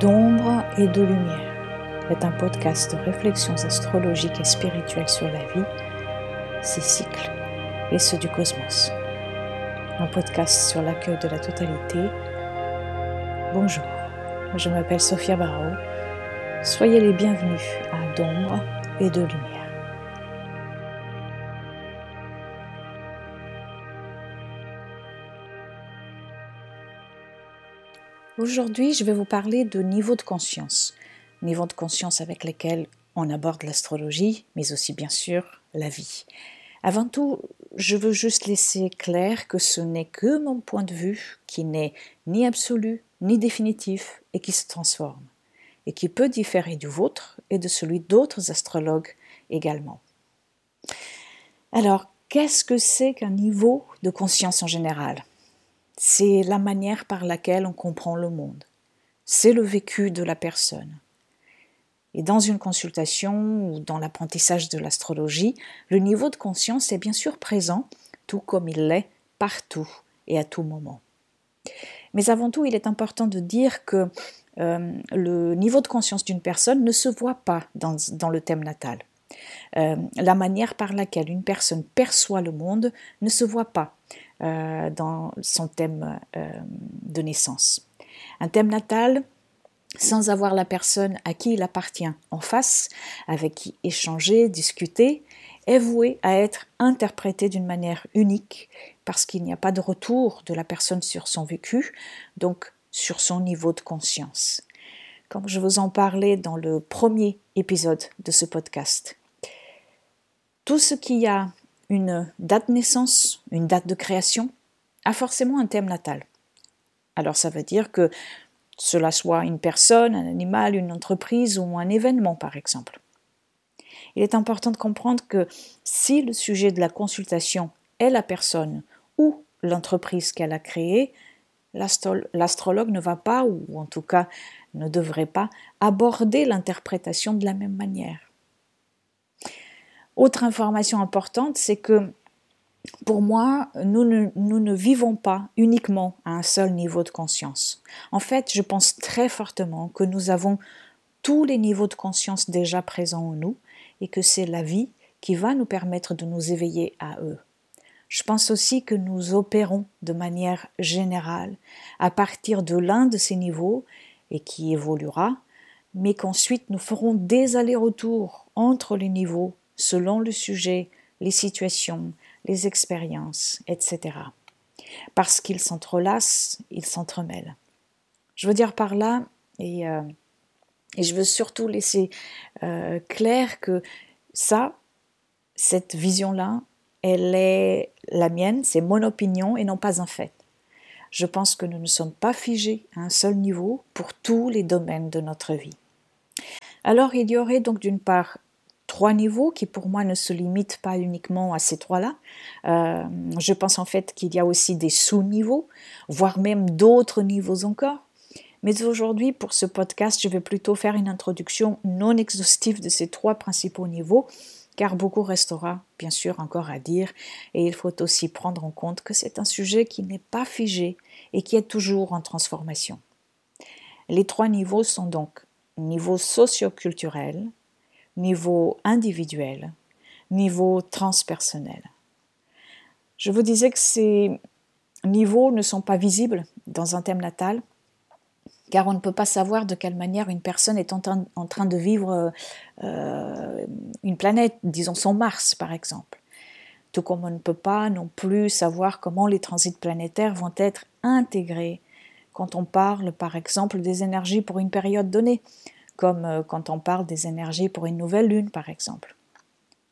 d'ombre et de lumière est un podcast de réflexions astrologiques et spirituelles sur la vie, ses cycles et ceux du cosmos. Un podcast sur l'accueil de la totalité. Bonjour, je m'appelle Sophia Barrault. Soyez les bienvenus à d'ombre et de lumière. Aujourd'hui, je vais vous parler de niveau de conscience. Niveau de conscience avec lesquels on aborde l'astrologie, mais aussi bien sûr la vie. Avant tout, je veux juste laisser clair que ce n'est que mon point de vue qui n'est ni absolu ni définitif et qui se transforme, et qui peut différer du vôtre et de celui d'autres astrologues également. Alors, qu'est-ce que c'est qu'un niveau de conscience en général? C'est la manière par laquelle on comprend le monde. C'est le vécu de la personne. Et dans une consultation ou dans l'apprentissage de l'astrologie, le niveau de conscience est bien sûr présent, tout comme il l'est partout et à tout moment. Mais avant tout, il est important de dire que euh, le niveau de conscience d'une personne ne se voit pas dans, le thème natal. Euh, la manière par laquelle une personne perçoit le monde ne se voit pas. Euh, dans son thème euh, de naissance. Un thème natal sans avoir la personne à qui il appartient en face, avec qui échanger, discuter, est voué à être interprété d'une manière unique parce qu'il n'y a pas de retour de la personne sur son vécu, donc sur son niveau de conscience. Comme je vous en parlais dans le premier épisode de ce podcast. Tout ce qui a une date de naissance, une date de création, a forcément un thème natal. Alors ça veut dire que cela soit une personne, un animal, une entreprise ou un événement par exemple. Il est important de comprendre que si le sujet de la consultation est la personne ou l'entreprise qu'elle a créée, l'astrologue ne va pas, ou en tout cas ne devrait pas, aborder l'interprétation de la même manière. Autre information importante, c'est que pour moi, nous ne, vivons pas uniquement à un seul niveau de conscience. En fait, je pense très fortement que nous avons tous les niveaux de conscience déjà présents en nous et que c'est la vie qui va nous permettre de nous éveiller à eux. Je pense aussi que nous opérons de manière générale à partir de l'un de ces niveaux et qui évoluera, mais qu'ensuite nous ferons des allers-retours entre les niveaux selon le sujet, les situations, les expériences, etc. Parce qu'ils s'entrelacent, ils s'entremêlent. Je veux dire par là, et, euh, je veux surtout laisser euh, clair que ça, cette vision-là, elle est la mienne, c'est mon opinion et non pas un fait. Je pense que nous ne sommes pas figés à un seul niveau pour tous les domaines de notre vie. Alors il y aurait donc d'une part trois niveaux qui pour moi ne se limitent pas uniquement à ces trois-là. Euh, je pense en fait qu'il y a aussi des sous-niveaux, voire même d'autres niveaux encore. Mais aujourd'hui, pour ce podcast, je vais plutôt faire une introduction non exhaustive de ces trois principaux niveaux, car beaucoup restera bien sûr encore à dire, et il faut aussi prendre en compte que c'est un sujet qui n'est pas figé et qui est toujours en transformation. Les trois niveaux sont donc niveau socio-culturel, niveau individuel, niveau transpersonnel. Je vous disais que ces niveaux ne sont pas visibles dans un thème natal, car on ne peut pas savoir de quelle manière une personne est en train, de vivre euh, une planète, disons son Mars par exemple. Tout comme on ne peut pas non plus savoir comment les transits planétaires vont être intégrés quand on parle par exemple des énergies pour une période donnée comme euh, quand on parle des énergies pour une nouvelle lune, par exemple.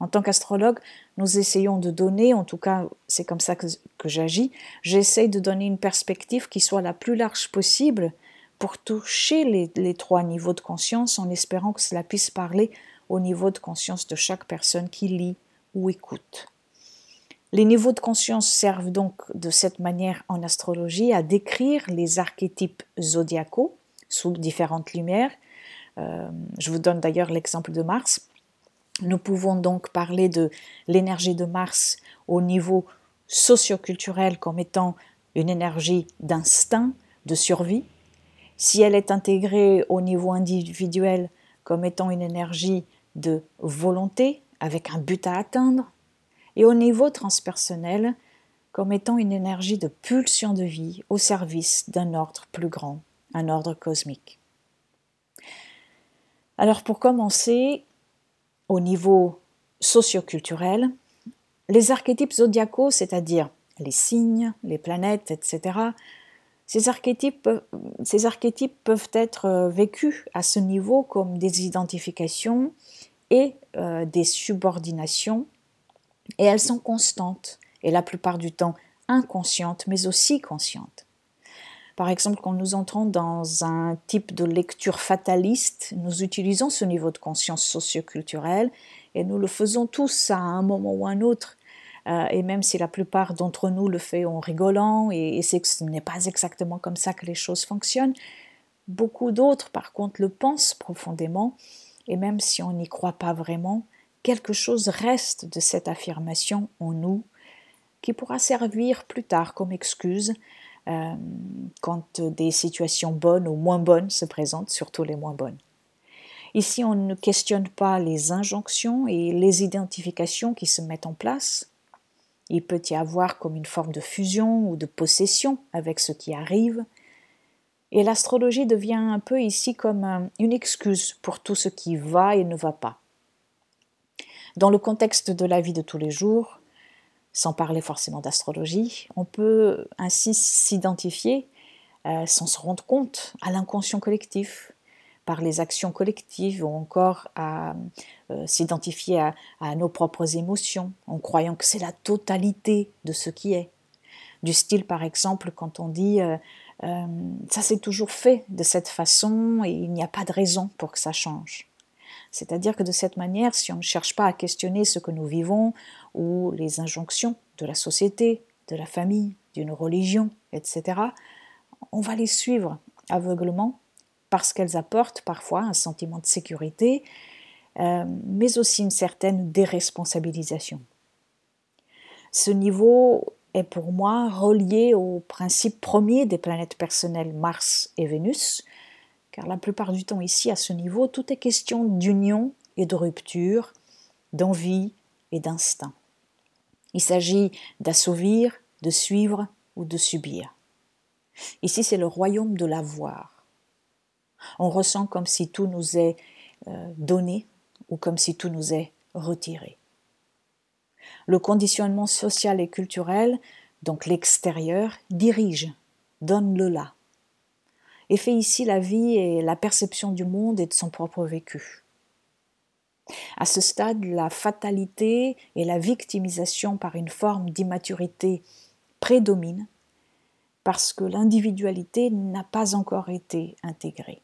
En tant qu'astrologue, nous essayons de donner, en tout cas c'est comme ça que, j'agis, j'essaye de donner une perspective qui soit la plus large possible pour toucher les, les, trois niveaux de conscience en espérant que cela puisse parler au niveau de conscience de chaque personne qui lit ou écoute. Les niveaux de conscience servent donc de cette manière en astrologie à décrire les archétypes zodiacaux sous différentes lumières je vous donne d'ailleurs l'exemple de Mars. Nous pouvons donc parler de l'énergie de Mars au niveau socioculturel comme étant une énergie d'instinct, de survie, Si elle est intégrée au niveau individuel comme étant une énergie de volonté avec un but à atteindre, et au niveau transpersonnel comme étant une énergie de pulsion de vie au service d'un ordre plus grand, un ordre cosmique. Alors pour commencer, au niveau socioculturel, les archétypes zodiacaux, c'est-à-dire les signes, les planètes, etc., ces archétypes, peuvent être euh, vécus à ce niveau comme des identifications et euh, des subordinations, et elles sont constantes, et la plupart du temps inconscientes, mais aussi conscientes. Par exemple, quand nous entrons dans un type de lecture fataliste, nous utilisons ce niveau de conscience socioculturelle et nous le faisons tous à un moment ou un autre. Euh, et même si la plupart d'entre nous le fait en rigolant, et, c'est que ce n'est pas exactement comme ça que les choses fonctionnent, beaucoup d'autres, par contre, le pensent profondément, et même si on n'y croit pas vraiment, quelque chose reste de cette affirmation en nous qui pourra servir plus tard comme excuse euh, quand des situations bonnes ou moins bonnes se présentent, surtout les moins bonnes. Ici, on ne questionne pas les injonctions et les identifications qui se mettent en place, il peut y avoir comme une forme de fusion ou de possession avec ce qui arrive. Et l'astrologie devient un peu ici comme une excuse pour tout ce qui va et ne va pas. Dans le contexte de la vie de tous les jours, sans parler forcément d'astrologie, on peut ainsi s'identifier euh, sans se rendre compte à l'inconscient collectif, par les actions collectives ou encore à euh, s'identifier à, nos propres émotions en croyant que c'est la totalité de ce qui est. Du style par exemple quand on dit euh, ça s'est toujours fait de cette façon et il n'y a pas de raison pour que ça change. C'est-à-dire que de cette manière, si on ne cherche pas à questionner ce que nous vivons ou les injonctions de la société, de la famille, d'une religion, etc., on va les suivre aveuglement parce qu'elles apportent parfois un sentiment de sécurité, euh, mais aussi une certaine déresponsabilisation. Ce niveau est pour moi relié au principe premier des planètes personnelles Mars et Vénus, car la plupart du temps ici, à ce niveau, tout est question d'union et de rupture, d'envie et d'instinct. Il s'agit d'assouvir, de suivre ou de subir. Ici, c'est le royaume de l'avoir. On ressent comme si tout nous est euh, donné ou comme si tout nous est retiré. Le conditionnement social et culturel, donc l'extérieur, dirige, donne le là, et fait ici la vie et la perception du monde et de son propre vécu. À ce stade, la fatalité et la victimisation par une forme d'immaturité prédominent parce que l'individualité n'a pas encore été intégrée.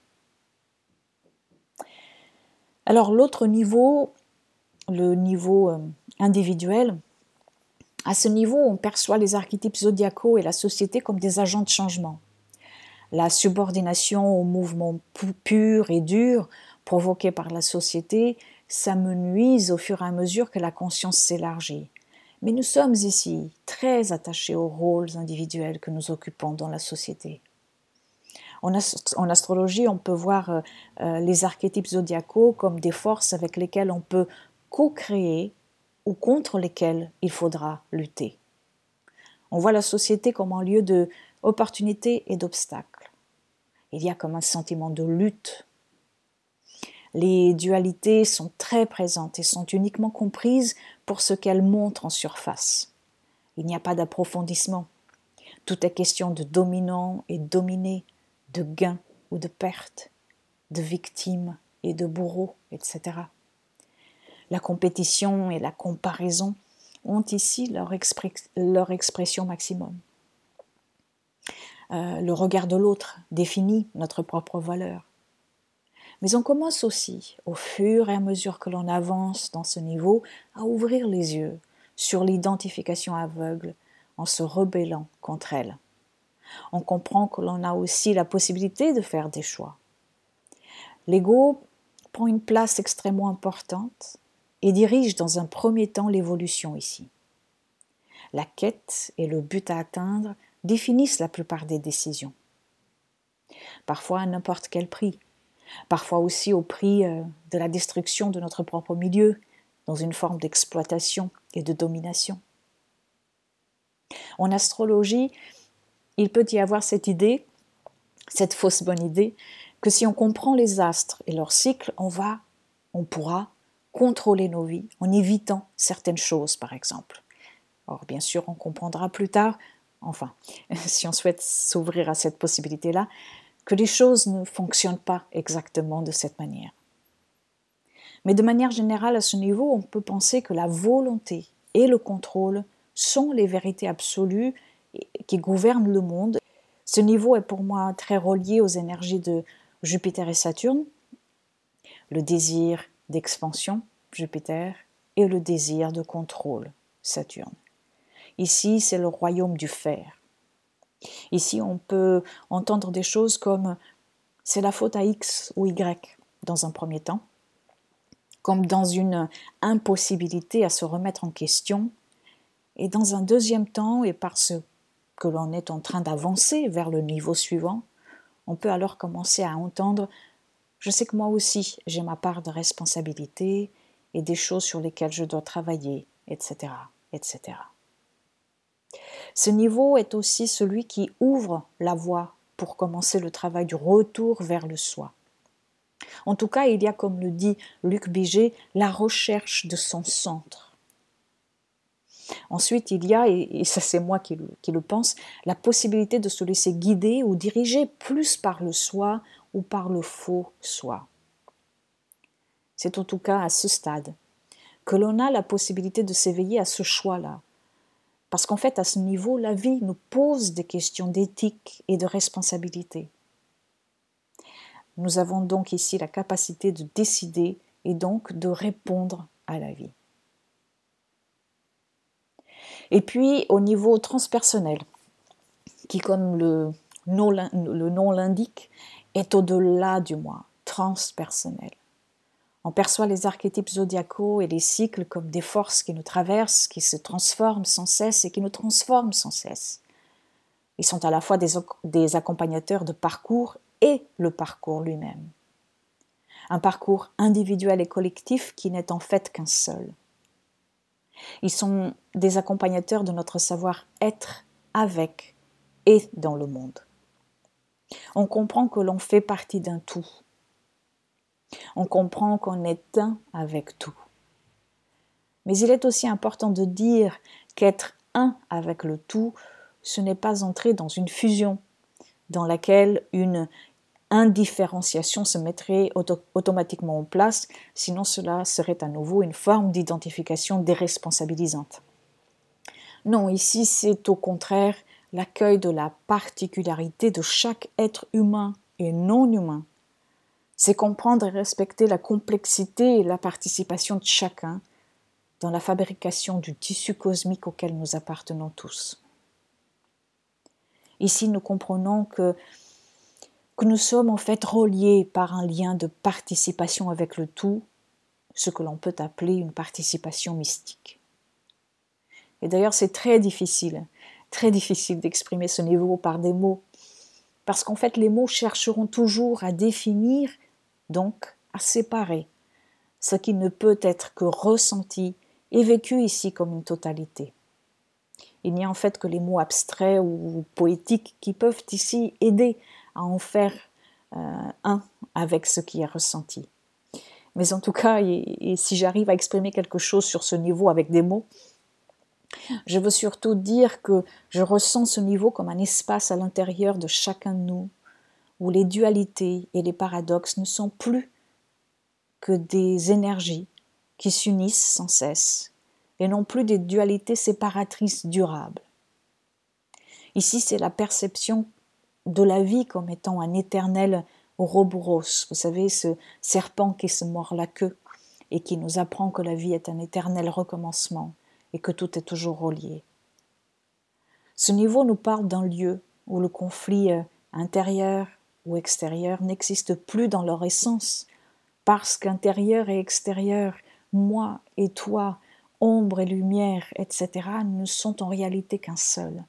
Alors l'autre niveau, le niveau euh, individuel, à ce niveau, on perçoit les archétypes zodiacaux et la société comme des agents de changement. La subordination au mouvement pur et dur provoqué par la société s'amenuise au fur et à mesure que la conscience s'élargit. Mais nous sommes ici très attachés aux rôles individuels que nous occupons dans la société. En, astrologie, on peut voir euh, euh, les archétypes zodiacaux comme des forces avec lesquelles on peut co-créer ou contre lesquelles il faudra lutter. On voit la société comme un lieu de opportunités et d'obstacles. Il y a comme un sentiment de lutte. Les dualités sont très présentes et sont uniquement comprises pour ce qu'elles montrent en surface. Il n'y a pas d'approfondissement. Tout est question de dominant et dominé, de gains ou de pertes, de victimes et de bourreaux, etc. La compétition et la comparaison ont ici leur, leur expression maximum. Euh, le regard de l'autre définit notre propre valeur. Mais on commence aussi, au fur et à mesure que l'on avance dans ce niveau, à ouvrir les yeux sur l'identification aveugle en se rebellant contre elle on comprend que l'on a aussi la possibilité de faire des choix. L'ego prend une place extrêmement importante et dirige dans un premier temps l'évolution ici. La quête et le but à atteindre définissent la plupart des décisions. Parfois à n'importe quel prix. Parfois aussi au prix euh, de la destruction de notre propre milieu, dans une forme d'exploitation et de domination. En astrologie, il peut y avoir cette idée, cette fausse bonne idée, que si on comprend les astres et leurs cycles, on va, on pourra contrôler nos vies en évitant certaines choses, par exemple. Or, bien sûr, on comprendra plus tard, enfin, si on souhaite s'ouvrir à cette possibilité-là, que les choses ne fonctionnent pas exactement de cette manière. Mais de manière générale, à ce niveau, on peut penser que la volonté et le contrôle sont les vérités absolues qui gouvernent le monde. Ce niveau est pour moi très relié aux énergies de Jupiter et Saturne, le désir d'expansion, Jupiter, et le désir de contrôle, Saturne. Ici, c'est le royaume du fer. Ici, on peut entendre des choses comme c'est la faute à X ou Y dans un premier temps, comme dans une impossibilité à se remettre en question, et dans un deuxième temps, et parce que l'on est en train d'avancer vers le niveau suivant, on peut alors commencer à entendre je sais que moi aussi j'ai ma part de responsabilité et des choses sur lesquelles je dois travailler, etc. etc. Ce niveau est aussi celui qui ouvre la voie pour commencer le travail du retour vers le soi. En tout cas, il y a, comme le dit Luc Biget, la recherche de son centre. Ensuite, il y a, et ça c'est moi qui le, qui le, pense, la possibilité de se laisser guider ou diriger plus par le soi ou par le faux soi. C'est en tout cas à ce stade que l'on a la possibilité de s'éveiller à ce choix-là, parce qu'en fait, à ce niveau, la vie nous pose des questions d'éthique et de responsabilité. Nous avons donc ici la capacité de décider et donc de répondre à la vie. Et puis au niveau transpersonnel, qui comme le nom, l'indique, est au-delà du moi, transpersonnel. On perçoit les archétypes zodiacaux et les cycles comme des forces qui nous traversent, qui se transforment sans cesse et qui nous transforment sans cesse. Ils sont à la fois des, accompagnateurs de parcours et le parcours lui-même. Un parcours individuel et collectif qui n'est en fait qu'un seul. Ils sont des accompagnateurs de notre savoir-être avec et dans le monde. On comprend que l'on fait partie d'un tout, on comprend qu'on est un avec tout. Mais il est aussi important de dire qu'être un avec le tout, ce n'est pas entrer dans une fusion dans laquelle une indifférenciation se mettrait automatiquement en place, sinon cela serait à nouveau une forme d'identification déresponsabilisante. Non, ici c'est au contraire l'accueil de la particularité de chaque être humain et non humain c'est comprendre et respecter la complexité et la participation de chacun dans la fabrication du tissu cosmique auquel nous appartenons tous. Ici, nous comprenons que, que nous sommes en fait reliés par un lien de participation avec le tout, ce que l'on peut appeler une participation mystique. Et d'ailleurs, c'est très difficile, très difficile d'exprimer ce niveau par des mots, parce qu'en fait, les mots chercheront toujours à définir donc à séparer ce qui ne peut être que ressenti et vécu ici comme une totalité. Il n'y a en fait que les mots abstraits ou poétiques qui peuvent ici aider à en faire euh, un avec ce qui est ressenti. Mais en tout cas, et si j'arrive à exprimer quelque chose sur ce niveau avec des mots, je veux surtout dire que je ressens ce niveau comme un espace à l'intérieur de chacun de nous où les dualités et les paradoxes ne sont plus que des énergies qui s'unissent sans cesse et non plus des dualités séparatrices durables. Ici, c'est la perception de la vie comme étant un éternel Ouroboros, vous savez, ce serpent qui se mord la queue et qui nous apprend que la vie est un éternel recommencement et que tout est toujours relié. Ce niveau nous parle d'un lieu où le conflit euh, intérieur ou extérieur n'existent plus dans leur essence, parce qu'intérieur et extérieur, moi et toi, ombre et lumière, etc., ne sont en réalité qu'un seul.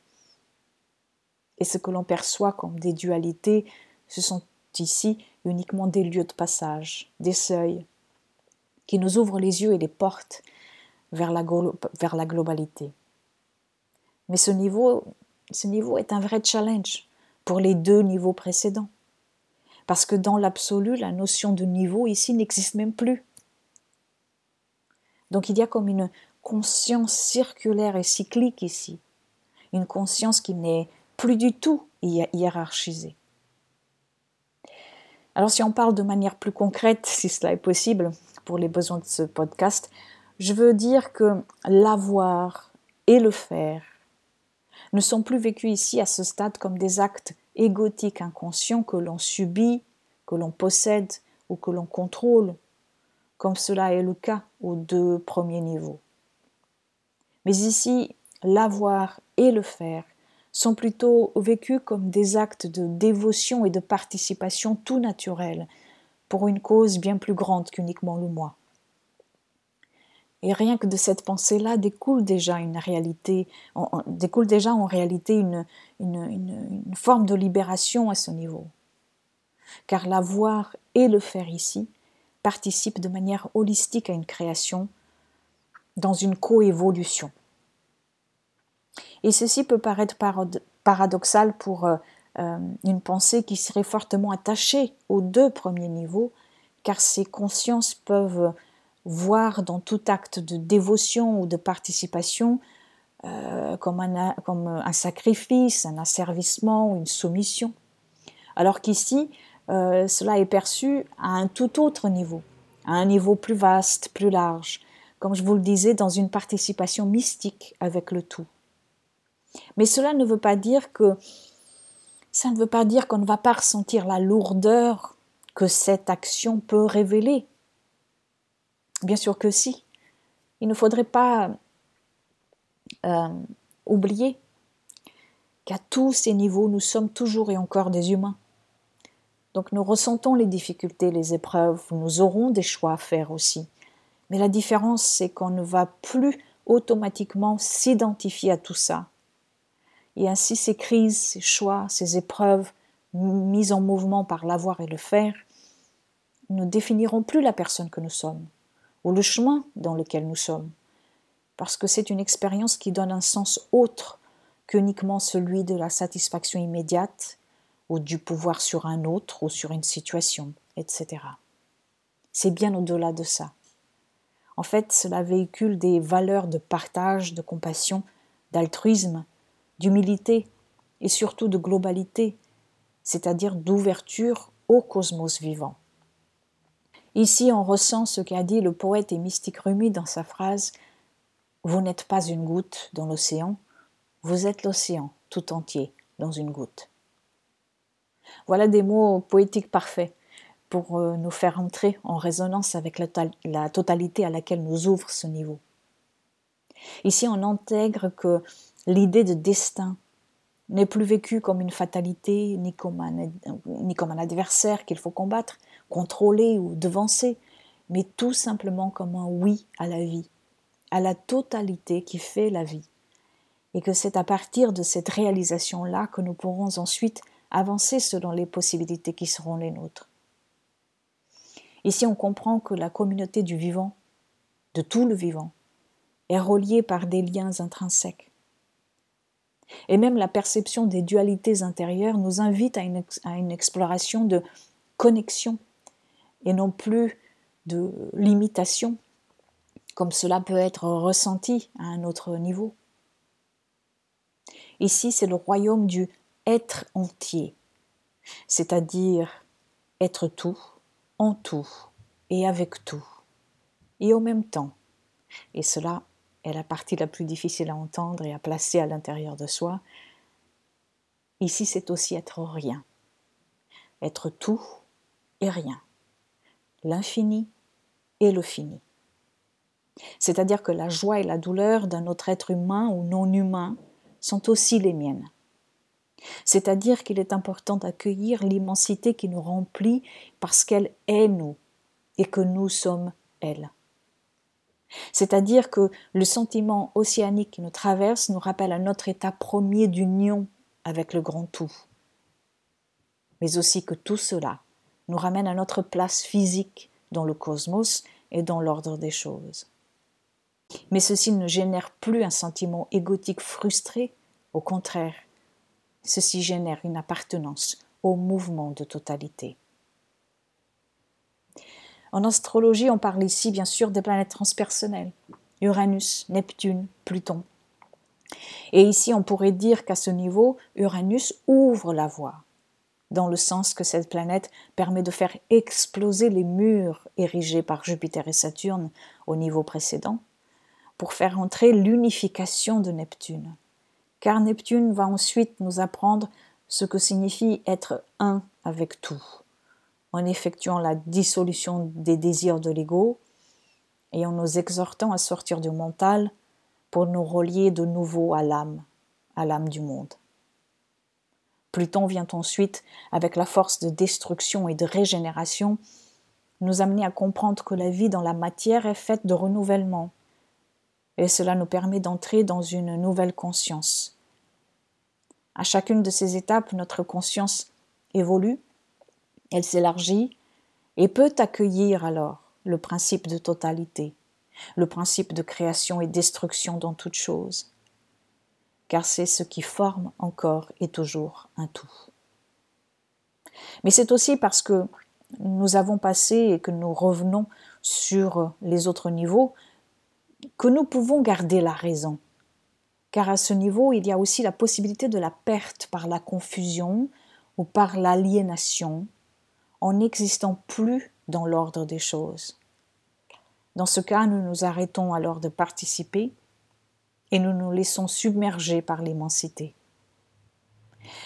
Et ce que l'on perçoit comme des dualités Ce sont ici uniquement des lieux de passage, des seuils, qui nous ouvrent les yeux et les portes vers la, globalité. Mais ce niveau, ce niveau est un vrai challenge pour les deux niveaux précédents. Parce que dans l'absolu, la notion de niveau ici n'existe même plus. Donc il y a comme une conscience circulaire et cyclique ici, une conscience qui n'est plus du tout hiérarchisée. Alors si on parle de manière plus concrète, si cela est possible pour les besoins de ce podcast, je veux dire que l'avoir et le faire ne sont plus vécus ici à ce stade comme des actes égotiques inconscients que l'on subit, que l'on possède ou que l'on contrôle, comme cela est le cas aux deux premiers niveaux. Mais ici, l'avoir et le faire sont plutôt vécus comme des actes de dévotion et de participation tout naturels pour une cause bien plus grande qu'uniquement le moi. Et rien que de cette pensée-là découle déjà une réalité, découle déjà en réalité une, forme de libération à ce niveau. Car la voir et le faire ici participent de manière holistique à une création dans une coévolution. Et ceci peut paraître paradoxal pour euh, euh, une pensée qui serait fortement attachée aux deux premiers niveaux, car ces consciences peuvent voir dans tout acte de dévotion ou de participation euh, comme, un, comme, un, sacrifice, un asservissement ou une soumission. Alors qu'ici, euh, cela est perçu à un tout autre niveau, à un niveau plus vaste, plus large, comme je vous le disais, dans une participation mystique avec le tout. Mais cela ne veut pas dire que ça ne veut pas dire qu'on ne va pas ressentir la lourdeur que cette action peut révéler Bien sûr que si. Il ne faudrait pas euh, oublier qu'à tous ces niveaux, nous sommes toujours et encore des humains. Donc nous ressentons les difficultés, les épreuves, nous aurons des choix à faire aussi. Mais la différence, c'est qu'on ne va plus automatiquement s'identifier à tout ça. Et ainsi ces crises, ces choix, ces épreuves mises en mouvement par l'avoir et le faire ne définiront plus la personne que nous sommes ou le chemin dans lequel nous sommes, parce que c'est une expérience qui donne un sens autre qu'uniquement celui de la satisfaction immédiate ou du pouvoir sur un autre ou sur une situation, etc. C'est bien au-delà de ça. En fait, cela véhicule des valeurs de partage, de compassion, d'altruisme, d'humilité et surtout de globalité, c'est-à-dire d'ouverture au cosmos vivant. Ici, on ressent ce qu'a dit le poète et mystique Rumi dans sa phrase Vous n'êtes pas une goutte dans l'océan, vous êtes l'océan tout entier dans une goutte. Voilà des mots poétiques parfaits pour euh, nous faire entrer en résonance avec la totalité à laquelle nous ouvre ce niveau. Ici, on intègre que l'idée de destin n'est plus vécue comme une fatalité ni comme un, ni comme un adversaire qu'il faut combattre, contrôler ou devancer, mais tout simplement comme un oui à la vie, à la totalité qui fait la vie. Et que c'est à partir de cette réalisation-là que nous pourrons ensuite avancer selon les possibilités qui seront les nôtres. Ici, on comprend que la communauté du vivant, de tout le vivant, est reliée par des liens intrinsèques. Et même la perception des dualités intérieures nous invite à une, exploration de connexion et non plus de limitation, comme cela peut être ressenti à un autre niveau. Ici, c'est le royaume du être entier, c'est-à-dire être tout, en tout et avec tout, et au même temps. Et cela est la partie la plus difficile à entendre et à placer à l'intérieur de soi. Ici, c'est aussi être rien, être tout et rien l'infini et le fini. C'est-à-dire que la joie et la douleur d'un autre être humain ou non humain sont aussi les miennes. C'est-à-dire qu'il est important d'accueillir l'immensité qui nous remplit parce qu'elle est nous et que nous sommes elle. C'est-à-dire que le sentiment océanique qui nous traverse nous rappelle à notre état premier d'union avec le grand tout. mais aussi que tout cela nous ramène à notre place physique dans le cosmos et dans l'ordre des choses. Mais ceci ne génère plus un sentiment égotique frustré, au contraire, ceci génère une appartenance au mouvement de totalité. En astrologie, on parle ici bien sûr des planètes transpersonnelles, Uranus, Neptune, Pluton. Et ici, on pourrait dire qu'à ce niveau, Uranus ouvre la voie, dans le sens que cette planète permet de faire exploser les murs érigés par Jupiter et Saturne au niveau précédent, pour faire entrer l'unification de Neptune. Car Neptune va ensuite nous apprendre ce que signifie être un avec tout, en effectuant la dissolution des désirs de l'ego et en nous exhortant à sortir du mental pour nous relier de nouveau à l'âme, à l'âme du monde. Pluton vient ensuite, avec la force de destruction et de régénération, nous amener à comprendre que la vie dans la matière est faite de renouvellement, et cela nous permet d'entrer dans une nouvelle conscience. À chacune de ces étapes, notre conscience évolue, elle s'élargit et peut accueillir alors le principe de totalité, le principe de création et destruction dans toute chose, car c'est ce qui forme encore et toujours un tout. Mais c'est aussi parce que nous avons passé et que nous revenons sur les autres niveaux que nous pouvons garder la raison. Car à ce niveau, il y a aussi la possibilité de la perte par la confusion ou par l'aliénation, en n'existant plus dans l'ordre des choses. Dans ce cas, nous nous arrêtons alors de participer et nous nous laissons submerger par l'immensité.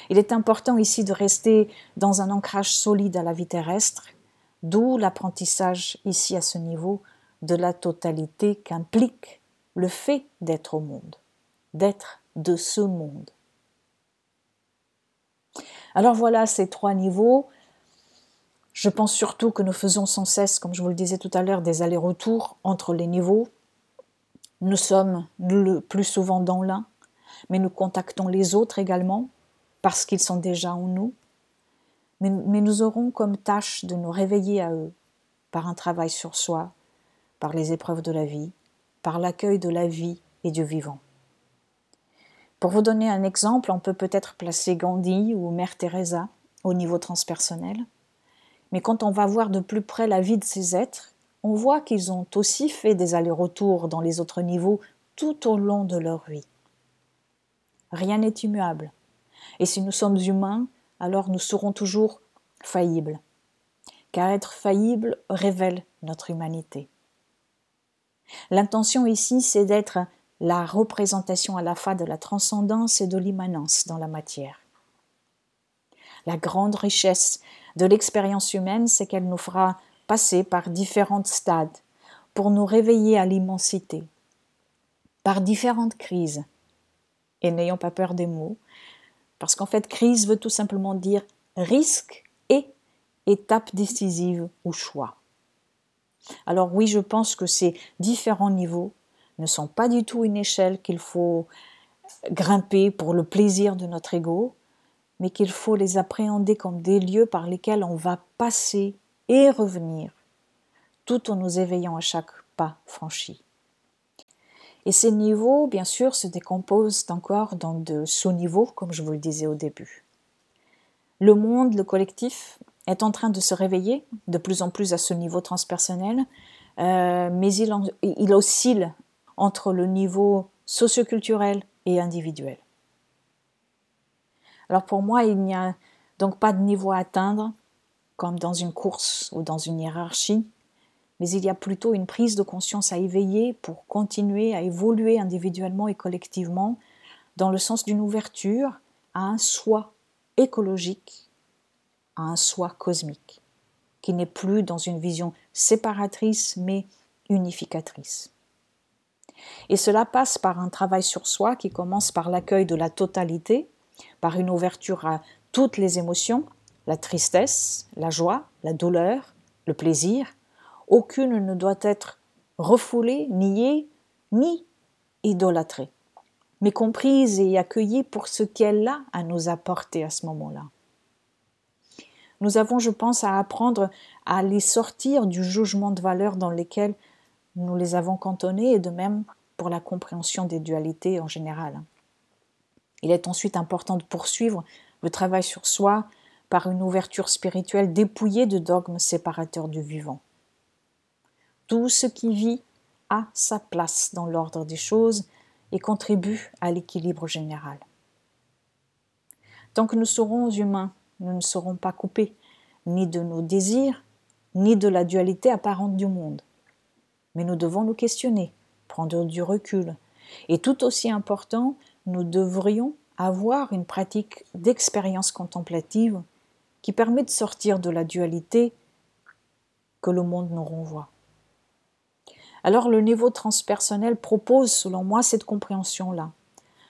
Il est important ici de rester dans un ancrage solide à la vie terrestre, d'où l'apprentissage ici à ce niveau de la totalité qu'implique le fait d'être au monde, d'être de ce monde. Alors voilà ces trois niveaux je pense surtout que nous faisons sans cesse, comme je vous le disais tout à l'heure, des allers-retours entre les niveaux. Nous sommes le plus souvent dans l'un, mais nous contactons les autres également, parce qu'ils sont déjà en nous. Mais, nous aurons comme tâche de nous réveiller à eux, par un travail sur soi, par les épreuves de la vie, par l'accueil de la vie et du vivant. Pour vous donner un exemple, on peut peut-être placer Gandhi ou Mère Teresa au niveau transpersonnel. Mais quand on va voir de plus près la vie de ces êtres, on voit qu'ils ont aussi fait des allers-retours dans les autres niveaux tout au long de leur vie. Rien n'est immuable. Et si nous sommes humains, alors nous serons toujours faillibles. Car être faillible révèle notre humanité. L'intention ici, c'est d'être la représentation à la fois de la transcendance et de l'immanence dans la matière. La grande richesse de l'expérience humaine, c'est qu'elle nous fera passer par différents stades pour nous réveiller à l'immensité, par différentes crises. Et n'ayons pas peur des mots, parce qu'en fait, crise veut tout simplement dire risque et étape décisive ou choix. Alors oui, je pense que ces différents niveaux ne sont pas du tout une échelle qu'il faut grimper pour le plaisir de notre ego, mais qu'il faut les appréhender comme des lieux par lesquels on va passer et revenir, tout en nous éveillant à chaque pas franchi. Et ces niveaux, bien sûr, se décomposent encore dans de sous-niveaux, comme je vous le disais au début. Le monde, le collectif, est en train de se réveiller de plus en plus à ce niveau transpersonnel, euh, mais il, il oscille entre le niveau socioculturel et individuel. Alors pour moi, il n'y a donc pas de niveau à atteindre, comme dans une course ou dans une hiérarchie, mais il y a plutôt une prise de conscience à éveiller pour continuer à évoluer individuellement et collectivement dans le sens d'une ouverture à un soi écologique, à un soi cosmique, qui n'est plus dans une vision séparatrice mais unificatrice. Et cela passe par un travail sur soi qui commence par l'accueil de la totalité, par une ouverture à toutes les émotions, la tristesse, la joie, la douleur, le plaisir. Aucune ne doit être refoulée, niée, ni idolâtrée, mais comprise et accueillie pour ce qu'elle a à nous apporter à ce moment-là. Nous avons, je pense, à apprendre à les sortir du jugement de valeur dans lequel nous les avons cantonnés et de même pour la compréhension des dualités en général. Il est ensuite important de poursuivre le travail sur soi par une ouverture spirituelle dépouillée de dogmes séparateurs du vivant. Tout ce qui vit a sa place dans l'ordre des choses et contribue à l'équilibre général. Tant que nous serons humains, nous ne serons pas coupés ni de nos désirs, ni de la dualité apparente du monde. Mais nous devons nous questionner, prendre du recul, et tout aussi important, nous devrions avoir une pratique d'expérience contemplative qui permet de sortir de la dualité que le monde nous renvoie. Alors le niveau transpersonnel propose, selon moi, cette compréhension-là,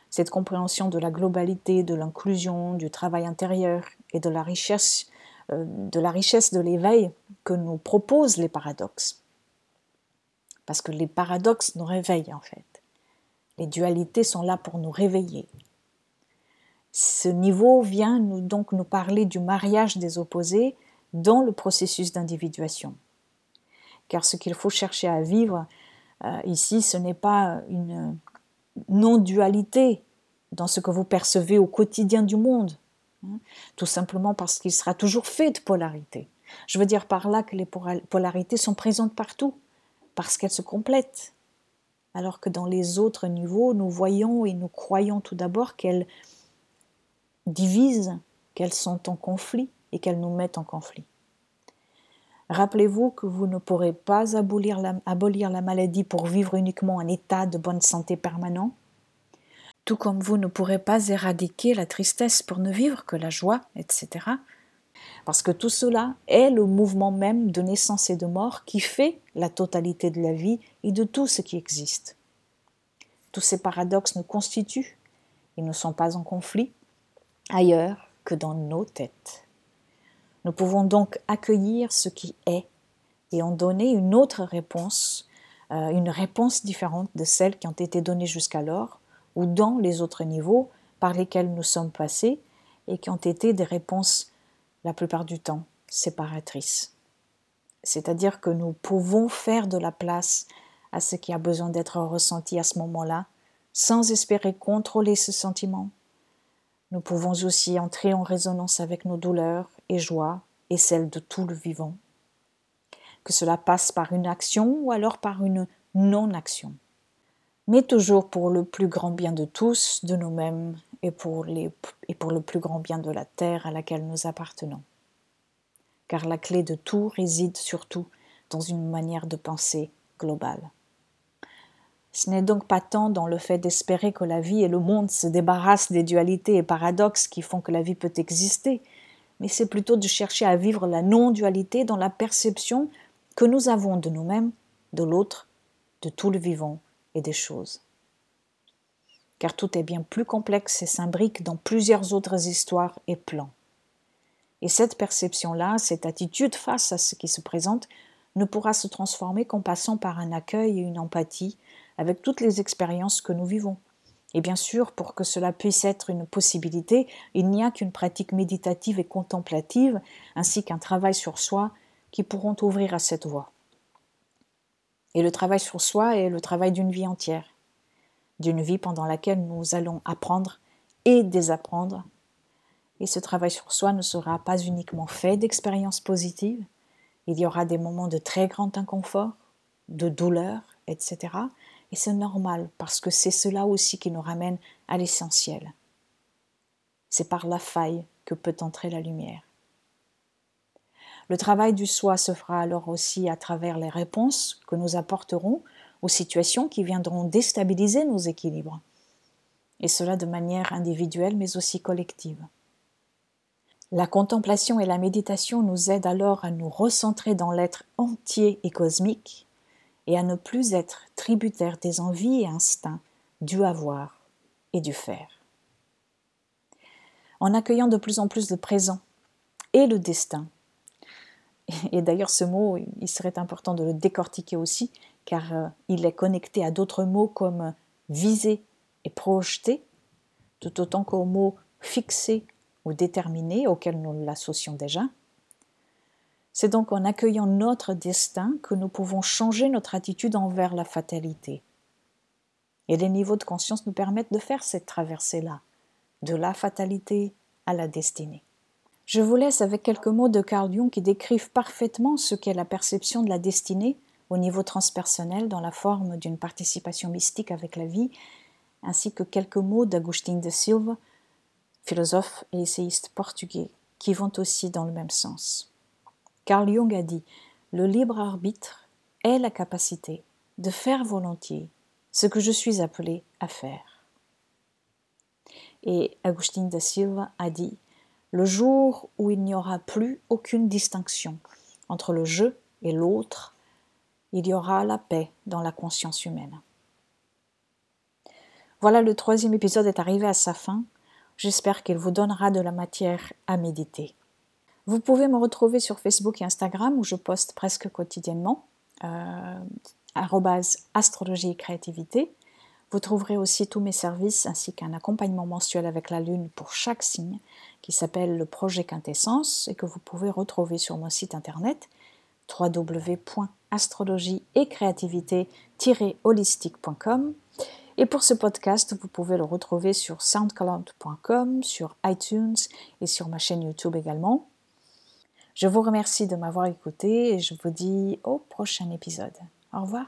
cette compréhension de la globalité, de l'inclusion, du travail intérieur et de la richesse euh, de la richesse de l'éveil que nous proposent les paradoxes. Parce que les paradoxes nous réveillent en fait. Les dualités sont là pour nous réveiller. Ce niveau vient nous, donc nous parler du mariage des opposés dans le processus d'individuation. Car ce qu'il faut chercher à vivre euh, ici, ce n'est pas une non-dualité dans ce que vous percevez au quotidien du monde, hein. tout simplement parce qu'il sera toujours fait de polarité. Je veux dire par là que les polarités sont présentes partout, parce qu'elles se complètent, alors que dans les autres niveaux, nous voyons et nous croyons tout d'abord qu'elles divisent, qu'elles sont en conflit et qu'elles nous mettent en conflit. Rappelez-vous que vous ne pourrez pas abolir la, maladie pour vivre uniquement un état de bonne santé permanent, tout comme vous ne pourrez pas éradiquer la tristesse pour ne vivre que la joie, etc. Parce que tout cela est le mouvement même de naissance et de mort qui fait la totalité de la vie et de tout ce qui existe. Tous ces paradoxes nous constituent, ils ne sont pas en conflit, ailleurs que dans nos têtes. Nous pouvons donc accueillir ce qui est et en donner une autre réponse, euh, une réponse différente de celles qui ont été données jusqu'alors ou dans les autres niveaux par lesquels nous sommes passés et qui ont été des réponses la plupart du temps séparatrices. C'est-à-dire que nous pouvons faire de la place à ce qui a besoin d'être ressenti à ce moment-là, sans espérer contrôler ce sentiment, nous pouvons aussi entrer en résonance avec nos douleurs et joies et celles de tout le vivant. Que cela passe par une action ou alors par une non-action. Mais toujours pour le plus grand bien de tous, de nous-mêmes et pour, le plus grand bien de la terre à laquelle nous appartenons. Car la clé de tout réside surtout dans une manière de penser globale. Ce n'est donc pas tant dans le fait d'espérer que la vie et le monde se débarrassent des dualités et paradoxes qui font que la vie peut exister, mais c'est plutôt de chercher à vivre la non-dualité dans la perception que nous avons de nous-mêmes, de l'autre, de tout le vivant et des choses. Car tout est bien plus complexe et s'imbrique dans plusieurs autres histoires et plans. Et cette perception-là, cette attitude face à ce qui se présente, ne pourra se transformer qu'en passant par un accueil et une empathie avec toutes les expériences que nous vivons. Et bien sûr, pour que cela puisse être une possibilité, il n'y a qu'une pratique méditative et contemplative, ainsi qu'un travail sur soi, qui pourront ouvrir à cette voie. Et le travail sur soi est le travail d'une vie entière, d'une vie pendant laquelle nous allons apprendre et désapprendre. Et ce travail sur soi ne sera pas uniquement fait d'expériences positives, il y aura des moments de très grand inconfort, de douleur, etc. Et c'est normal parce que c'est cela aussi qui nous ramène à l'essentiel. C'est par la faille que peut entrer la lumière. Le travail du soi se fera alors aussi à travers les réponses que nous apporterons aux situations qui viendront déstabiliser nos équilibres, et cela de manière individuelle mais aussi collective. La contemplation et la méditation nous aident alors à nous recentrer dans l'être entier et cosmique et à ne plus être tributaire des envies et instincts du avoir et du faire. En accueillant de plus en plus le présent et le destin, et d'ailleurs ce mot, il serait important de le décortiquer aussi, car euh, il est connecté à d'autres mots comme viser et projeter, tout autant qu'aux mots fixer ou déterminer auxquels nous l'associons déjà, C'est donc en accueillant notre destin que nous pouvons changer notre attitude envers la fatalité. Et les niveaux de conscience nous permettent de faire cette traversée-là, de la fatalité à la destinée. Je vous laisse avec quelques mots de Carl Jung qui décrivent parfaitement ce qu'est la perception de la destinée au niveau transpersonnel dans la forme d'une participation mystique avec la vie, ainsi que quelques mots d'Agustin de Silva, philosophe et essayiste portugais, qui vont aussi dans le même sens. Carl Jung a dit Le libre arbitre est la capacité de faire volontiers ce que je suis appelé à faire. Et Agustin da Silva a dit Le jour où il n'y aura plus aucune distinction entre le je et l'autre, il y aura la paix dans la conscience humaine. Voilà, le troisième épisode est arrivé à sa fin. J'espère qu'il vous donnera de la matière à méditer. Vous pouvez me retrouver sur Facebook et Instagram où je poste presque quotidiennement, euh, astrologie et créativité. Vous trouverez aussi tous mes services ainsi qu'un accompagnement mensuel avec la Lune pour chaque signe qui s'appelle le projet Quintessence et que vous pouvez retrouver sur mon site internet www.astrologie et créativité-holistique.com. Et pour ce podcast, vous pouvez le retrouver sur soundcloud.com, sur iTunes et sur ma chaîne YouTube également. Je vous remercie de m'avoir écouté et je vous dis au prochain épisode. Au revoir.